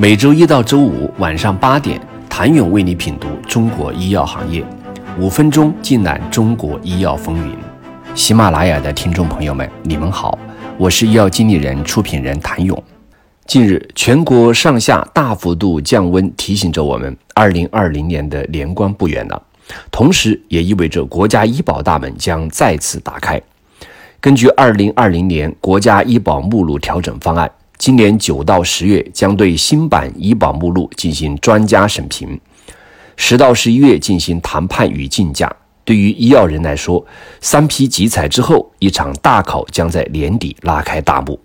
每周一到周五晚上八点，谭勇为你品读中国医药行业，五分钟尽览中国医药风云。喜马拉雅的听众朋友们，你们好，我是医药经理人、出品人谭勇。近日，全国上下大幅度降温，提醒着我们，二零二零年的年关不远了，同时也意味着国家医保大门将再次打开。根据二零二零年国家医保目录调整方案。今年九到十月将对新版医保目录进行专家审评，十到十一月进行谈判与竞价。对于医药人来说，三批集采之后，一场大考将在年底拉开大幕。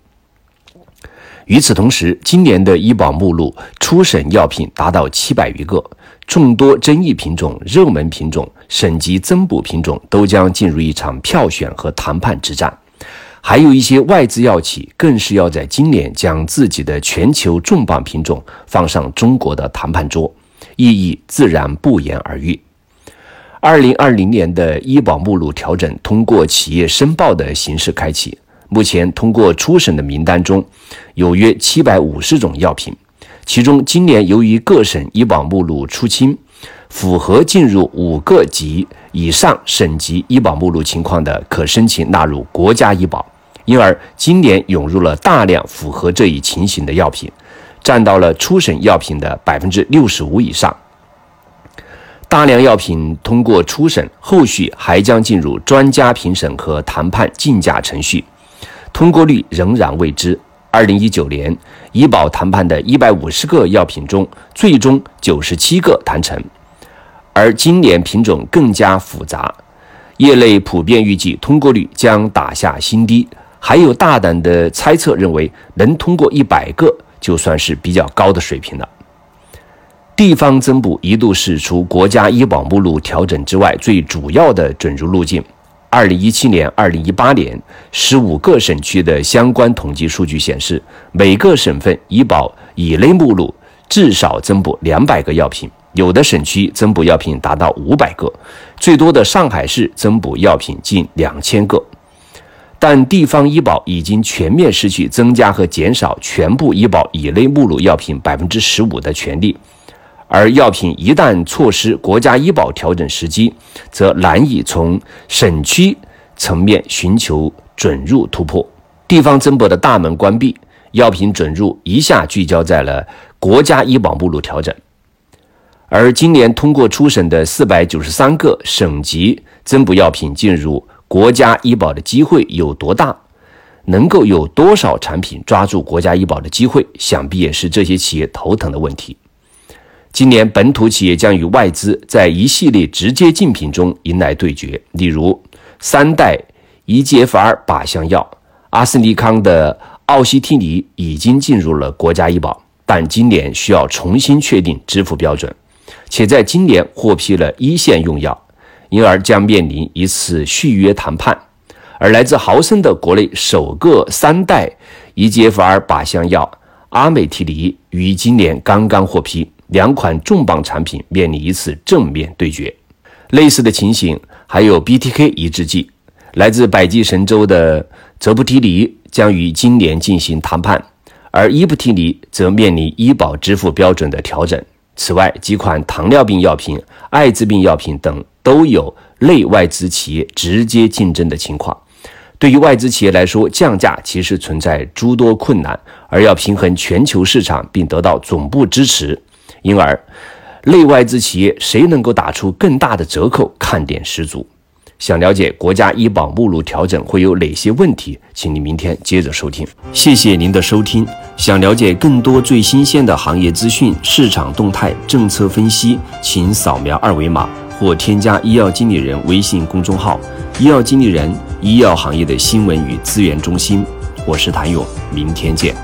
与此同时，今年的医保目录初审药品达到七百余个，众多争议品种、热门品种、省级增补品种都将进入一场票选和谈判之战。还有一些外资药企更是要在今年将自己的全球重磅品种放上中国的谈判桌，意义自然不言而喻。二零二零年的医保目录调整通过企业申报的形式开启，目前通过初审的名单中有约七百五十种药品，其中今年由于各省医保目录出清，符合进入五个级以上省级医保目录情况的，可申请纳入国家医保。因而，今年涌入了大量符合这一情形的药品，占到了初审药品的百分之六十五以上。大量药品通过初审，后续还将进入专家评审和谈判竞价程序，通过率仍然未知。二零一九年医保谈判的一百五十个药品中，最终九十七个谈成，而今年品种更加复杂，业内普遍预计通过率将打下新低。还有大胆的猜测认为，能通过一百个就算是比较高的水平了。地方增补一度是除国家医保目录调整之外最主要的准入路径。二零一七年、二零一八年，十五个省区的相关统计数据显示，每个省份医保乙类目录至少增补两百个药品，有的省区增补药品达到五百个，最多的上海市增补药品近两千个。但地方医保已经全面失去增加和减少全部医保乙类目录药品百分之十五的权利，而药品一旦错失国家医保调整时机，则难以从省区层面寻求准入突破。地方增补的大门关闭，药品准入一下聚焦在了国家医保目录调整。而今年通过初审的四百九十三个省级增补药品进入。国家医保的机会有多大？能够有多少产品抓住国家医保的机会？想必也是这些企业头疼的问题。今年本土企业将与外资在一系列直接竞品中迎来对决，例如三代 EGFR 靶向药阿斯利康的奥西替尼已经进入了国家医保，但今年需要重新确定支付标准，且在今年获批了一线用药。因而将面临一次续约谈判，而来自豪森的国内首个三代 EGFR 靶向药阿美替尼于今年刚刚获批，两款重磅产品面临一次正面对决。类似的情形还有 BTK 抑制剂，来自百济神州的泽布替尼将于今年进行谈判，而伊布替尼则面临医保支付标准的调整。此外，几款糖尿病药品、艾滋病药品等都有内外资企业直接竞争的情况。对于外资企业来说，降价其实存在诸多困难，而要平衡全球市场并得到总部支持，因而内外资企业谁能够打出更大的折扣，看点十足。想了解国家医保目录调整会有哪些问题，请你明天接着收听。谢谢您的收听。想了解更多最新鲜的行业资讯、市场动态、政策分析，请扫描二维码或添加医药经理人微信公众号“医药经理人”——医药行业的新闻与资源中心。我是谭勇，明天见。